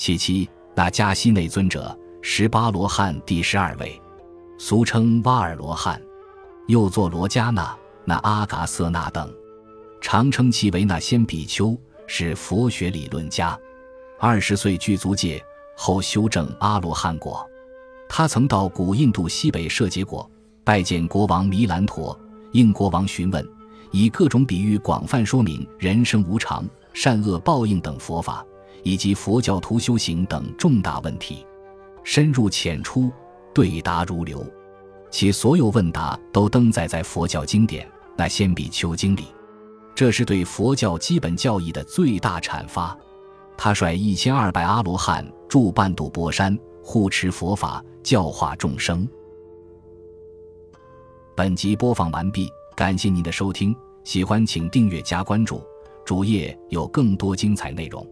其七，那迦西内尊者，十八罗汉第十二位，俗称瓦尔罗汉，又作罗迦那、那阿嘎瑟那等，常称其为那先比丘，是佛学理论家。二十岁具足戒，后修正阿罗汉果。他曾到古印度西北设结果，拜见国王弥兰陀，应国王询问，以各种比喻广泛说明人生无常、善恶报应等佛法，以及佛教徒修行等重大问题，深入浅出，对答如流。其所有问答都登载在佛教经典《那先比丘经》里，这是对佛教基本教义的最大阐发。他率一千二百阿罗汉住半度波山，护持佛法。教化众生。本集播放完毕，感谢您的收听，喜欢请订阅加关注，主页有更多精彩内容。